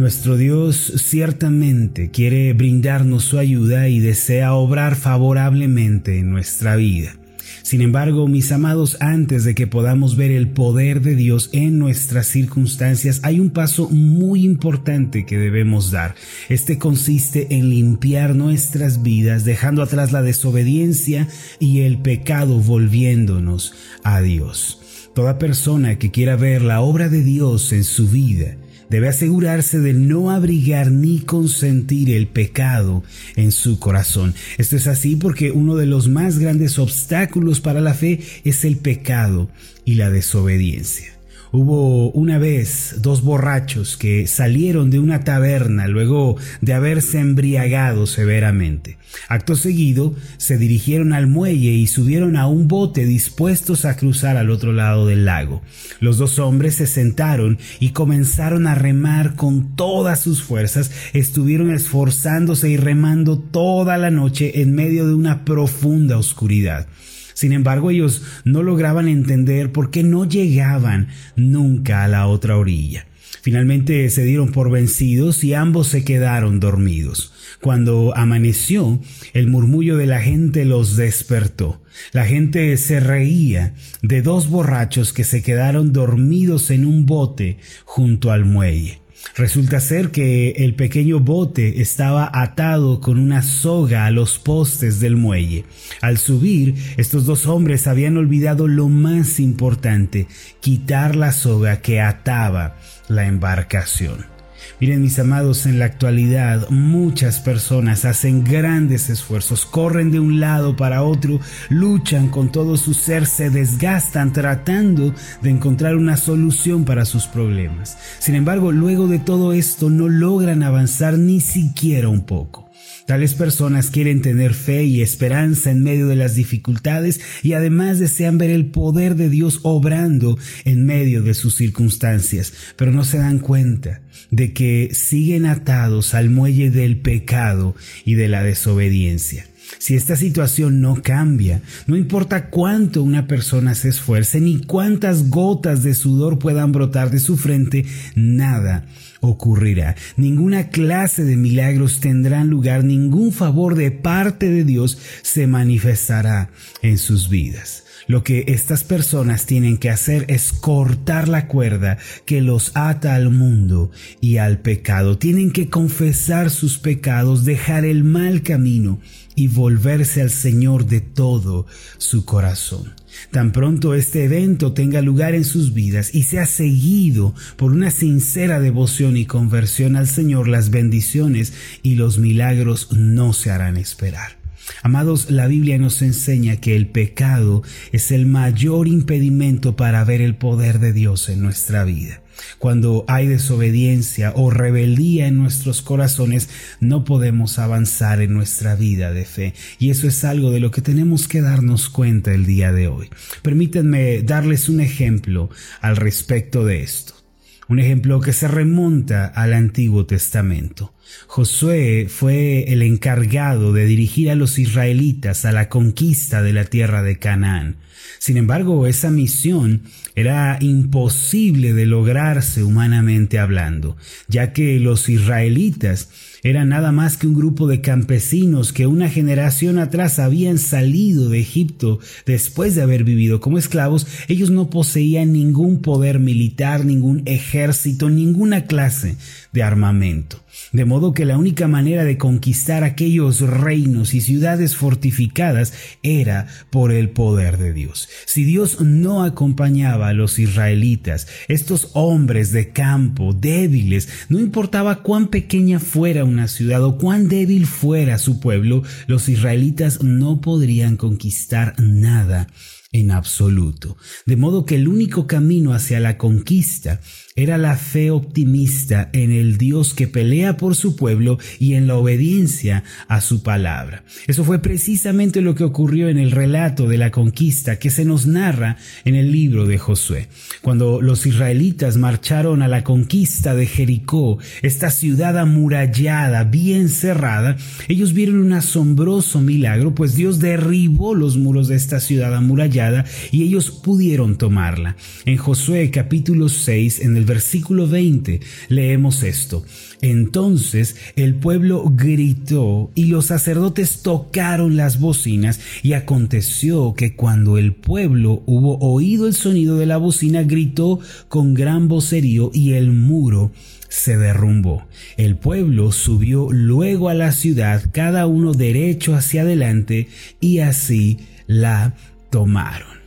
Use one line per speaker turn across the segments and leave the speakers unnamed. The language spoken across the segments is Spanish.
Nuestro Dios ciertamente quiere brindarnos su ayuda y desea obrar favorablemente en nuestra vida. Sin embargo, mis amados, antes de que podamos ver el poder de Dios en nuestras circunstancias, hay un paso muy importante que debemos dar. Este consiste en limpiar nuestras vidas, dejando atrás la desobediencia y el pecado, volviéndonos a Dios. Toda persona que quiera ver la obra de Dios en su vida, debe asegurarse de no abrigar ni consentir el pecado en su corazón. Esto es así porque uno de los más grandes obstáculos para la fe es el pecado y la desobediencia. Hubo una vez dos borrachos que salieron de una taberna luego de haberse embriagado severamente. Acto seguido se dirigieron al muelle y subieron a un bote dispuestos a cruzar al otro lado del lago. Los dos hombres se sentaron y comenzaron a remar con todas sus fuerzas. Estuvieron esforzándose y remando toda la noche en medio de una profunda oscuridad. Sin embargo, ellos no lograban entender por qué no llegaban nunca a la otra orilla. Finalmente se dieron por vencidos y ambos se quedaron dormidos. Cuando amaneció, el murmullo de la gente los despertó. La gente se reía de dos borrachos que se quedaron dormidos en un bote junto al muelle. Resulta ser que el pequeño bote estaba atado con una soga a los postes del muelle. Al subir, estos dos hombres habían olvidado lo más importante, quitar la soga que ataba la embarcación. Miren mis amados, en la actualidad muchas personas hacen grandes esfuerzos, corren de un lado para otro, luchan con todo su ser, se desgastan tratando de encontrar una solución para sus problemas. Sin embargo, luego de todo esto no logran avanzar ni siquiera un poco. Tales personas quieren tener fe y esperanza en medio de las dificultades y además desean ver el poder de Dios obrando en medio de sus circunstancias, pero no se dan cuenta de que siguen atados al muelle del pecado y de la desobediencia. Si esta situación no cambia, no importa cuánto una persona se esfuerce ni cuántas gotas de sudor puedan brotar de su frente, nada ocurrirá. Ninguna clase de milagros tendrán lugar, ningún favor de parte de Dios se manifestará en sus vidas. Lo que estas personas tienen que hacer es cortar la cuerda que los ata al mundo y al pecado. Tienen que confesar sus pecados, dejar el mal camino y volverse al Señor de todo su corazón. Tan pronto este evento tenga lugar en sus vidas y sea seguido por una sincera devoción y conversión al Señor, las bendiciones y los milagros no se harán esperar. Amados, la Biblia nos enseña que el pecado es el mayor impedimento para ver el poder de Dios en nuestra vida. Cuando hay desobediencia o rebeldía en nuestros corazones, no podemos avanzar en nuestra vida de fe. Y eso es algo de lo que tenemos que darnos cuenta el día de hoy. Permítanme darles un ejemplo al respecto de esto. Un ejemplo que se remonta al Antiguo Testamento. Josué fue el encargado de dirigir a los israelitas a la conquista de la tierra de Canaán. Sin embargo, esa misión era imposible de lograrse humanamente hablando, ya que los israelitas era nada más que un grupo de campesinos que una generación atrás habían salido de Egipto después de haber vivido como esclavos. Ellos no poseían ningún poder militar, ningún ejército, ninguna clase de armamento. De modo que la única manera de conquistar aquellos reinos y ciudades fortificadas era por el poder de Dios. Si Dios no acompañaba a los israelitas, estos hombres de campo débiles, no importaba cuán pequeña fuera una ciudad o cuán débil fuera su pueblo, los israelitas no podrían conquistar nada en absoluto. De modo que el único camino hacia la conquista era la fe optimista en el Dios que pelea por su pueblo y en la obediencia a su palabra. Eso fue precisamente lo que ocurrió en el relato de la conquista que se nos narra en el libro de Josué. Cuando los israelitas marcharon a la conquista de Jericó, esta ciudad amurallada, bien cerrada, ellos vieron un asombroso milagro, pues Dios derribó los muros de esta ciudad amurallada y ellos pudieron tomarla. En Josué capítulo 6, en el versículo 20, leemos esto. Entonces el pueblo gritó y los sacerdotes tocaron las bocinas y aconteció que cuando el pueblo hubo oído el sonido de la bocina gritó con gran vocerío y el muro se derrumbó. El pueblo subió luego a la ciudad, cada uno derecho hacia adelante, y así la tomaron.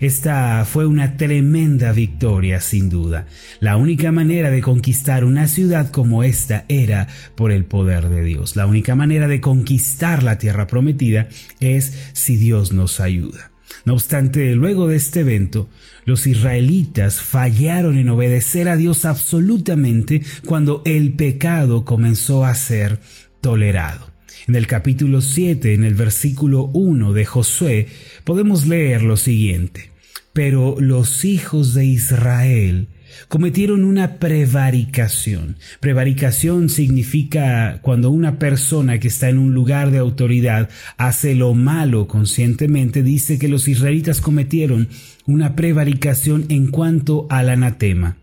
Esta fue una tremenda victoria, sin duda. La única manera de conquistar una ciudad como esta era por el poder de Dios. La única manera de conquistar la tierra prometida es si Dios nos ayuda. No obstante, luego de este evento, los israelitas fallaron en obedecer a Dios absolutamente cuando el pecado comenzó a ser tolerado. En el capítulo 7, en el versículo 1 de Josué, podemos leer lo siguiente. Pero los hijos de Israel cometieron una prevaricación. Prevaricación significa cuando una persona que está en un lugar de autoridad hace lo malo conscientemente, dice que los israelitas cometieron una prevaricación en cuanto al anatema.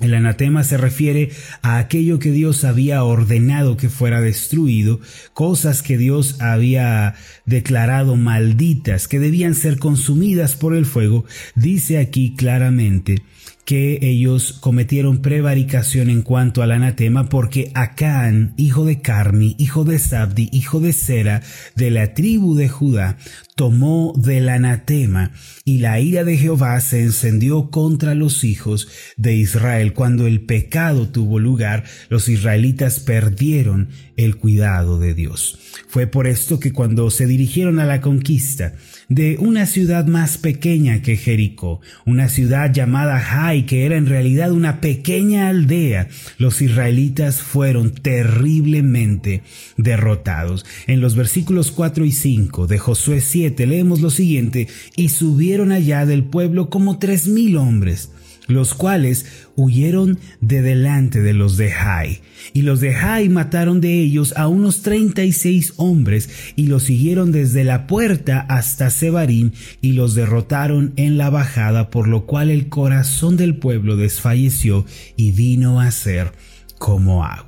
El anatema se refiere a aquello que Dios había ordenado que fuera destruido, cosas que Dios había declarado malditas, que debían ser consumidas por el fuego. Dice aquí claramente que ellos cometieron prevaricación en cuanto al anatema porque Acán, hijo de Carmi, hijo de Sabdi, hijo de Sera, de la tribu de Judá, tomó del anatema y la ira de Jehová se encendió contra los hijos de Israel. Cuando el pecado tuvo lugar, los israelitas perdieron el cuidado de Dios. Fue por esto que cuando se dirigieron a la conquista de una ciudad más pequeña que Jericó, una ciudad llamada Jai, que era en realidad una pequeña aldea, los israelitas fueron terriblemente derrotados. En los versículos 4 y 5 de Josué 7 leemos lo siguiente, y subieron allá del pueblo como tres mil hombres los cuales huyeron de delante de los de Jai. Y los de Jai mataron de ellos a unos treinta y seis hombres y los siguieron desde la puerta hasta Sebarim y los derrotaron en la bajada, por lo cual el corazón del pueblo desfalleció y vino a ser como agua.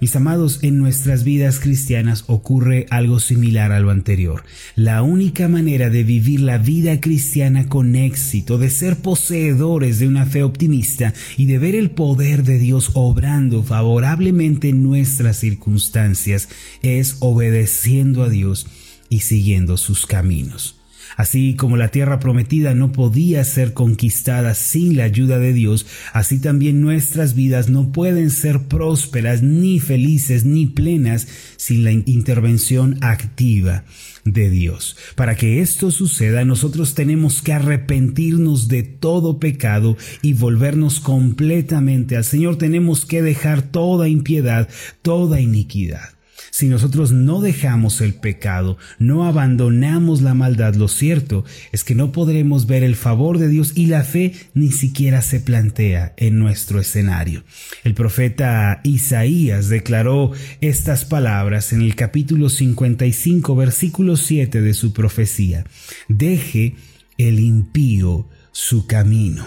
Mis amados, en nuestras vidas cristianas ocurre algo similar a lo anterior. La única manera de vivir la vida cristiana con éxito, de ser poseedores de una fe optimista y de ver el poder de Dios obrando favorablemente en nuestras circunstancias, es obedeciendo a Dios y siguiendo sus caminos. Así como la tierra prometida no podía ser conquistada sin la ayuda de Dios, así también nuestras vidas no pueden ser prósperas, ni felices, ni plenas sin la intervención activa de Dios. Para que esto suceda, nosotros tenemos que arrepentirnos de todo pecado y volvernos completamente al Señor. Tenemos que dejar toda impiedad, toda iniquidad. Si nosotros no dejamos el pecado, no abandonamos la maldad, lo cierto es que no podremos ver el favor de Dios y la fe ni siquiera se plantea en nuestro escenario. El profeta Isaías declaró estas palabras en el capítulo 55, versículo 7 de su profecía. Deje el impío su camino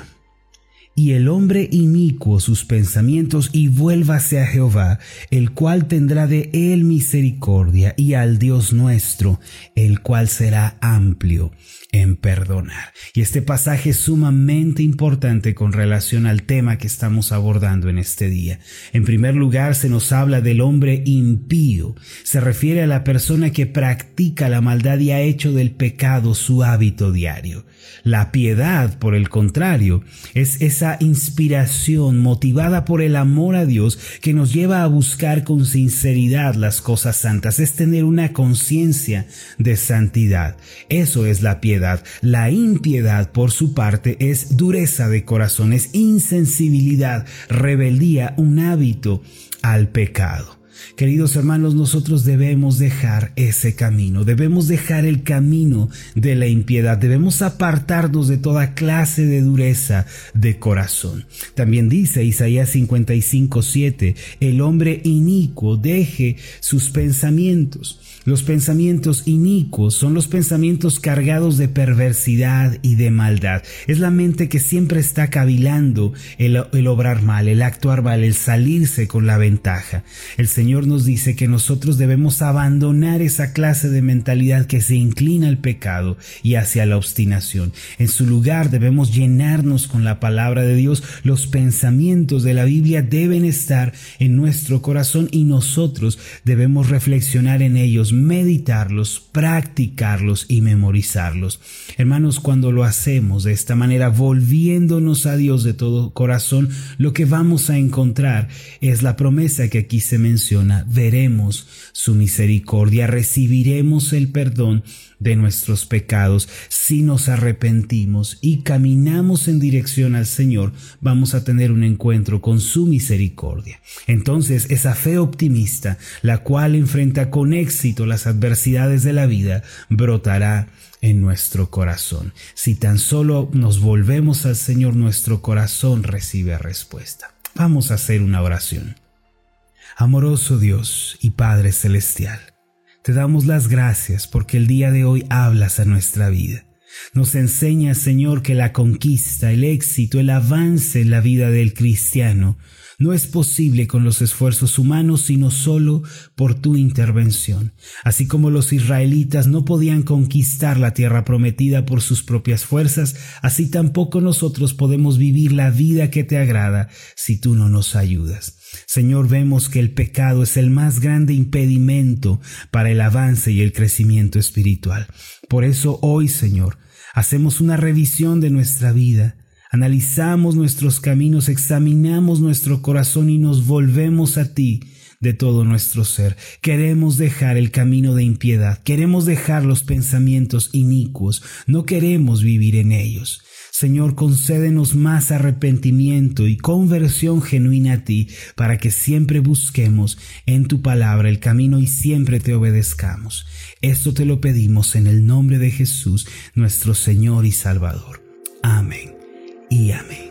y el hombre inicuo sus pensamientos y vuélvase a Jehová, el cual tendrá de él misericordia, y al Dios nuestro, el cual será amplio en perdonar. Y este pasaje es sumamente importante con relación al tema que estamos abordando en este día. En primer lugar, se nos habla del hombre impío. Se refiere a la persona que practica la maldad y ha hecho del pecado su hábito diario. La piedad, por el contrario, es esa inspiración motivada por el amor a Dios que nos lleva a buscar con sinceridad las cosas santas, es tener una conciencia de santidad. Eso es la piedad. La impiedad, por su parte, es dureza de corazón, es insensibilidad, rebeldía, un hábito al pecado. Queridos hermanos, nosotros debemos dejar ese camino, debemos dejar el camino de la impiedad, debemos apartarnos de toda clase de dureza de corazón. También dice Isaías 55, 7, el hombre inicuo deje sus pensamientos. Los pensamientos inicuos son los pensamientos cargados de perversidad y de maldad. Es la mente que siempre está cavilando el, el obrar mal, el actuar mal, el salirse con la ventaja. El Señor nos dice que nosotros debemos abandonar esa clase de mentalidad que se inclina al pecado y hacia la obstinación. En su lugar debemos llenarnos con la palabra de Dios. Los pensamientos de la Biblia deben estar en nuestro corazón y nosotros debemos reflexionar en ellos, meditarlos, practicarlos y memorizarlos. Hermanos, cuando lo hacemos de esta manera, volviéndonos a Dios de todo corazón, lo que vamos a encontrar es la promesa que aquí se menciona, veremos su misericordia, recibiremos el perdón de nuestros pecados. Si nos arrepentimos y caminamos en dirección al Señor, vamos a tener un encuentro con su misericordia. Entonces, esa fe optimista, la cual enfrenta con éxito las adversidades de la vida, brotará en nuestro corazón. Si tan solo nos volvemos al Señor, nuestro corazón recibe respuesta. Vamos a hacer una oración. Amoroso Dios y Padre Celestial, te damos las gracias porque el día de hoy hablas a nuestra vida. Nos enseña, Señor, que la conquista, el éxito, el avance en la vida del cristiano no es posible con los esfuerzos humanos, sino solo por tu intervención. Así como los israelitas no podían conquistar la tierra prometida por sus propias fuerzas, así tampoco nosotros podemos vivir la vida que te agrada si tú no nos ayudas. Señor, vemos que el pecado es el más grande impedimento para el avance y el crecimiento espiritual. Por eso hoy, Señor, hacemos una revisión de nuestra vida Analizamos nuestros caminos, examinamos nuestro corazón y nos volvemos a ti de todo nuestro ser. Queremos dejar el camino de impiedad, queremos dejar los pensamientos inicuos, no queremos vivir en ellos. Señor, concédenos más arrepentimiento y conversión genuina a ti, para que siempre busquemos en tu palabra el camino y siempre te obedezcamos. Esto te lo pedimos en el nombre de Jesús, nuestro Señor y Salvador. Amén y amén.